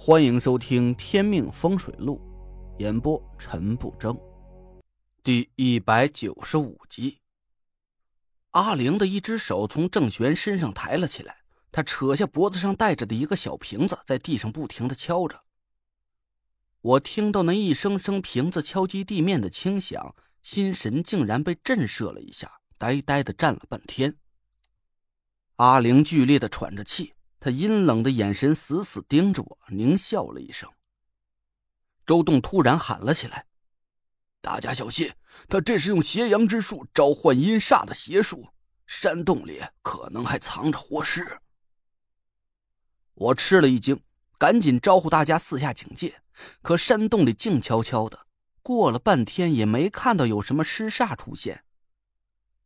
欢迎收听《天命风水录》，演播陈不争，第一百九十五集。阿玲的一只手从郑玄身上抬了起来，他扯下脖子上戴着的一个小瓶子，在地上不停的敲着。我听到那一声声瓶子敲击地面的轻响，心神竟然被震慑了一下，呆呆的站了半天。阿玲剧烈的喘着气。他阴冷的眼神死死盯着我，狞笑了一声。周栋突然喊了起来：“大家小心，他这是用邪阳之术召唤阴煞的邪术，山洞里可能还藏着活尸。”我吃了一惊，赶紧招呼大家四下警戒。可山洞里静悄悄的，过了半天也没看到有什么尸煞出现。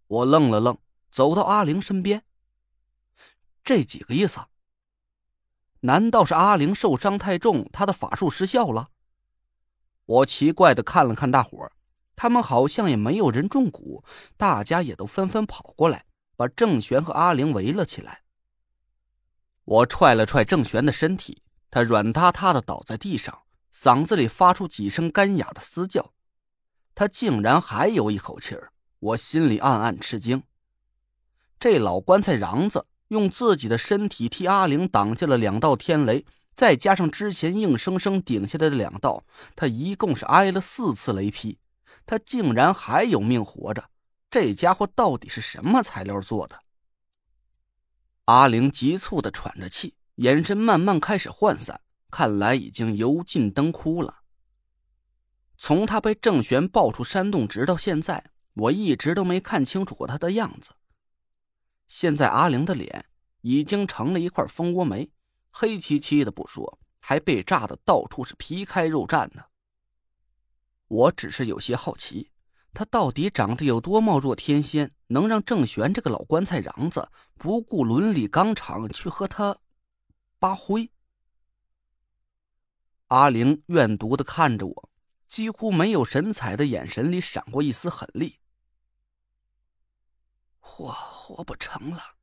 我愣了愣，走到阿玲身边：“这几个意思啊？”难道是阿玲受伤太重，她的法术失效了？我奇怪的看了看大伙他们好像也没有人中蛊，大家也都纷纷跑过来，把郑玄和阿玲围了起来。我踹了踹郑玄的身体，他软塌塌的倒在地上，嗓子里发出几声干哑的嘶叫。他竟然还有一口气儿，我心里暗暗吃惊。这老棺材瓤子。用自己的身体替阿玲挡下了两道天雷，再加上之前硬生生顶下来的两道，他一共是挨了四次雷劈。他竟然还有命活着，这家伙到底是什么材料做的？阿玲急促的喘着气，眼神慢慢开始涣散，看来已经油尽灯枯了。从他被郑玄抱出山洞直到现在，我一直都没看清楚过他的样子。现在阿玲的脸已经成了一块蜂窝煤，黑漆漆的不说，还被炸的到处是皮开肉绽呢。我只是有些好奇，他到底长得有多貌若天仙，能让郑玄这个老棺材瓤子不顾伦理纲常去和他扒灰？阿玲怨毒的看着我，几乎没有神采的眼神里闪过一丝狠厉。活活不成了，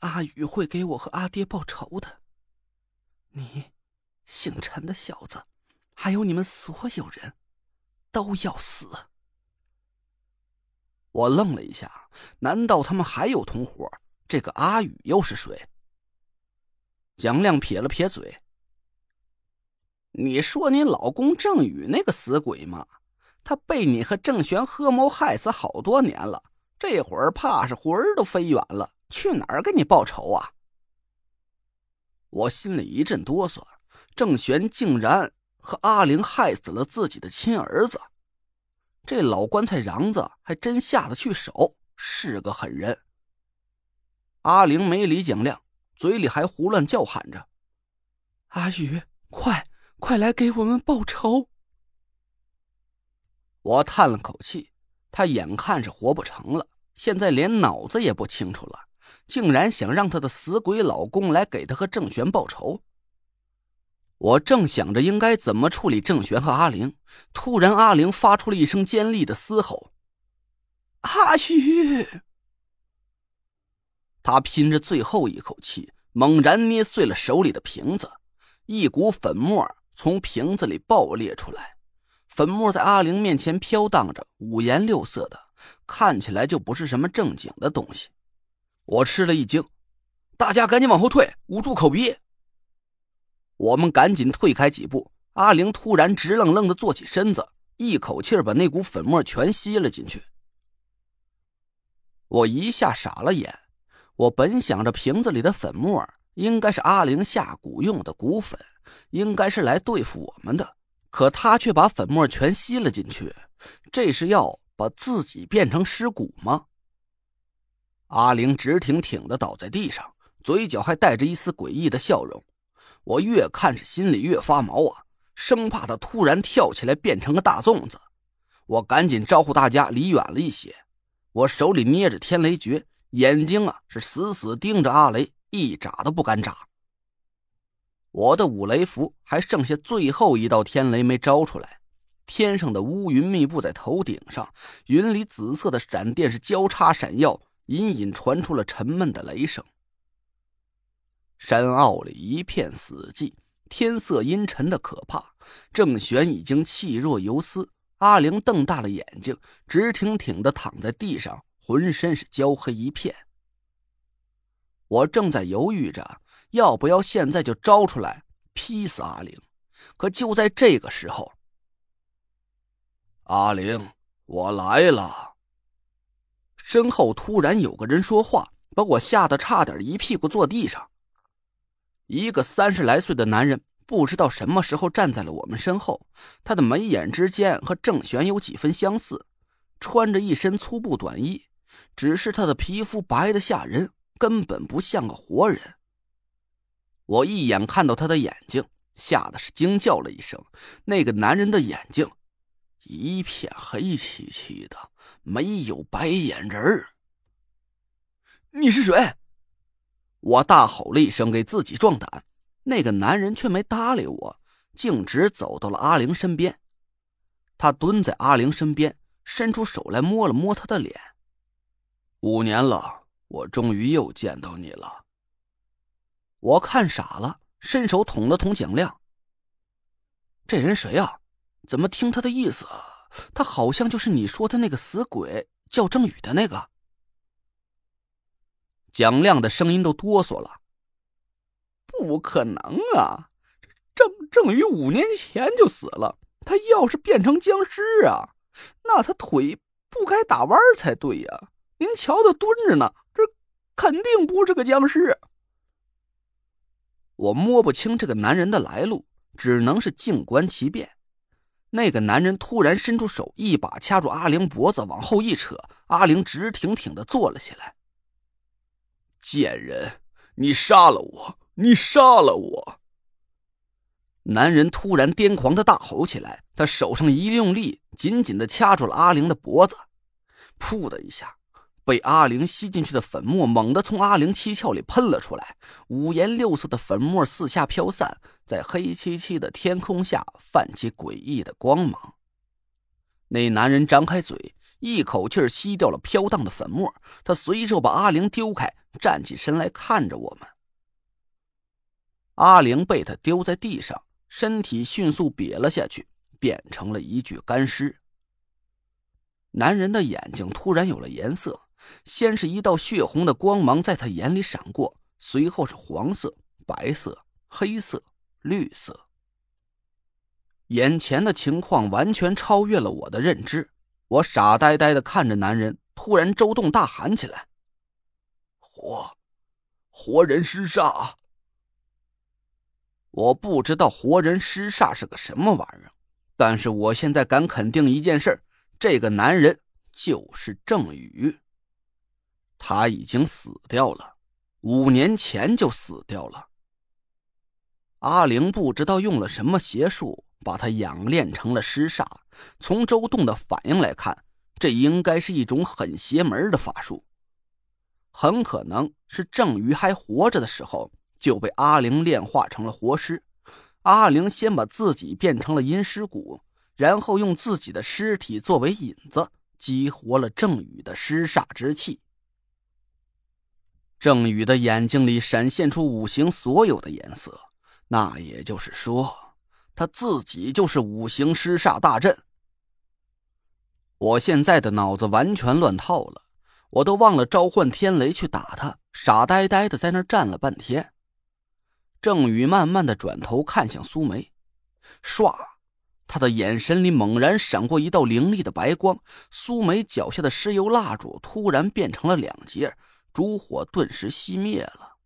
阿宇会给我和阿爹报仇的。你，姓陈的小子，还有你们所有人，都要死。我愣了一下，难道他们还有同伙？这个阿宇又是谁？蒋亮撇了撇嘴：“你说你老公郑宇那个死鬼吗？他被你和郑玄合谋害死好多年了。”这会儿怕是魂儿都飞远了，去哪儿给你报仇啊？我心里一阵哆嗦，郑玄竟然和阿玲害死了自己的亲儿子，这老棺材瓤子还真下得去手，是个狠人。阿玲没理蒋亮，嘴里还胡乱叫喊着：“阿宇，快快来给我们报仇！”我叹了口气。他眼看是活不成了，现在连脑子也不清楚了，竟然想让他的死鬼老公来给他和郑玄报仇。我正想着应该怎么处理郑玄和阿玲，突然阿玲发出了一声尖利的嘶吼：“阿玉！”他拼着最后一口气，猛然捏碎了手里的瓶子，一股粉末从瓶子里爆裂出来。粉末在阿玲面前飘荡着，五颜六色的，看起来就不是什么正经的东西。我吃了一惊，大家赶紧往后退，捂住口鼻。我们赶紧退开几步。阿玲突然直愣愣的坐起身子，一口气把那股粉末全吸了进去。我一下傻了眼。我本想着瓶子里的粉末应该是阿玲下蛊用的蛊粉，应该是来对付我们的。可他却把粉末全吸了进去，这是要把自己变成尸骨吗？阿玲直挺挺的倒在地上，嘴角还带着一丝诡异的笑容。我越看是心里越发毛啊，生怕他突然跳起来变成个大粽子。我赶紧招呼大家离远了一些，我手里捏着天雷诀，眼睛啊是死死盯着阿雷，一眨都不敢眨。我的五雷符还剩下最后一道天雷没招出来，天上的乌云密布在头顶上，云里紫色的闪电是交叉闪耀，隐隐传出了沉闷的雷声。山坳里一片死寂，天色阴沉的可怕。郑玄已经气若游丝，阿玲瞪大了眼睛，直挺挺的躺在地上，浑身是焦黑一片。我正在犹豫着要不要现在就招出来劈死阿玲，可就在这个时候，阿玲，我来了。身后突然有个人说话，把我吓得差点一屁股坐地上。一个三十来岁的男人，不知道什么时候站在了我们身后。他的眉眼之间和郑玄有几分相似，穿着一身粗布短衣，只是他的皮肤白的吓人，根本不像个活人。我一眼看到他的眼睛，吓得是惊叫了一声。那个男人的眼睛，一片黑漆漆的。没有白眼仁儿。你是谁？我大吼了一声，给自己壮胆。那个男人却没搭理我，径直走到了阿玲身边。他蹲在阿玲身边，伸出手来摸了摸她的脸。五年了，我终于又见到你了。我看傻了，伸手捅了捅蒋亮。这人谁啊？怎么听他的意思？他好像就是你说的那个死鬼，叫郑宇的那个。蒋亮的声音都哆嗦了。不可能啊！郑郑宇五年前就死了，他要是变成僵尸啊，那他腿不该打弯才对呀！您瞧他蹲着呢，这肯定不是个僵尸。我摸不清这个男人的来路，只能是静观其变。那个男人突然伸出手，一把掐住阿玲脖子，往后一扯，阿玲直挺挺的坐了起来。贱人，你杀了我！你杀了我！男人突然癫狂的大吼起来，他手上一用力，紧紧的掐住了阿玲的脖子。噗的一下，被阿玲吸进去的粉末猛地从阿玲七窍里喷了出来，五颜六色的粉末四下飘散。在黑漆漆的天空下泛起诡异的光芒。那男人张开嘴，一口气吸掉了飘荡的粉末。他随手把阿玲丢开，站起身来看着我们。阿玲被他丢在地上，身体迅速瘪了下去，变成了一具干尸。男人的眼睛突然有了颜色，先是一道血红的光芒在他眼里闪过，随后是黄色、白色、黑色。绿色。眼前的情况完全超越了我的认知，我傻呆呆的看着男人，突然周栋大喊起来：“活，活人尸煞！”我不知道活人尸煞是个什么玩意儿，但是我现在敢肯定一件事这个男人就是郑宇。他已经死掉了，五年前就死掉了。阿玲不知道用了什么邪术，把他养炼成了尸煞。从周栋的反应来看，这应该是一种很邪门的法术。很可能是郑宇还活着的时候就被阿玲炼化成了活尸。阿玲先把自己变成了阴尸骨，然后用自己的尸体作为引子，激活了郑宇的尸煞之气。郑宇的眼睛里闪现出五行所有的颜色。那也就是说，他自己就是五行尸煞大阵。我现在的脑子完全乱套了，我都忘了召唤天雷去打他，傻呆呆的在那站了半天。郑宇慢慢的转头看向苏梅，唰，他的眼神里猛然闪过一道凌厉的白光，苏梅脚下的石油蜡烛突然变成了两截，烛火顿时熄灭了。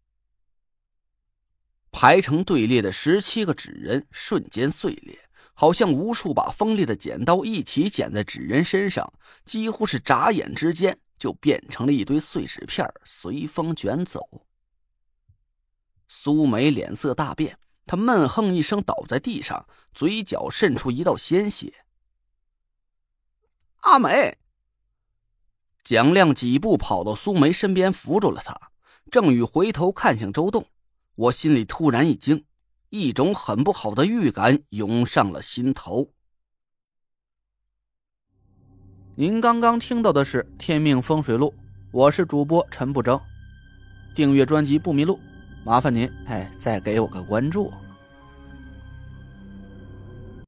排成队列的十七个纸人瞬间碎裂，好像无数把锋利的剪刀一起剪在纸人身上，几乎是眨眼之间就变成了一堆碎纸片，随风卷走。苏梅脸色大变，她闷哼一声，倒在地上，嘴角渗出一道鲜血。阿美，蒋亮几步跑到苏梅身边，扶住了她。郑宇回头看向周栋。我心里突然一惊，一种很不好的预感涌上了心头。您刚刚听到的是《天命风水录》，我是主播陈不争。订阅专辑不迷路，麻烦您哎，再给我个关注。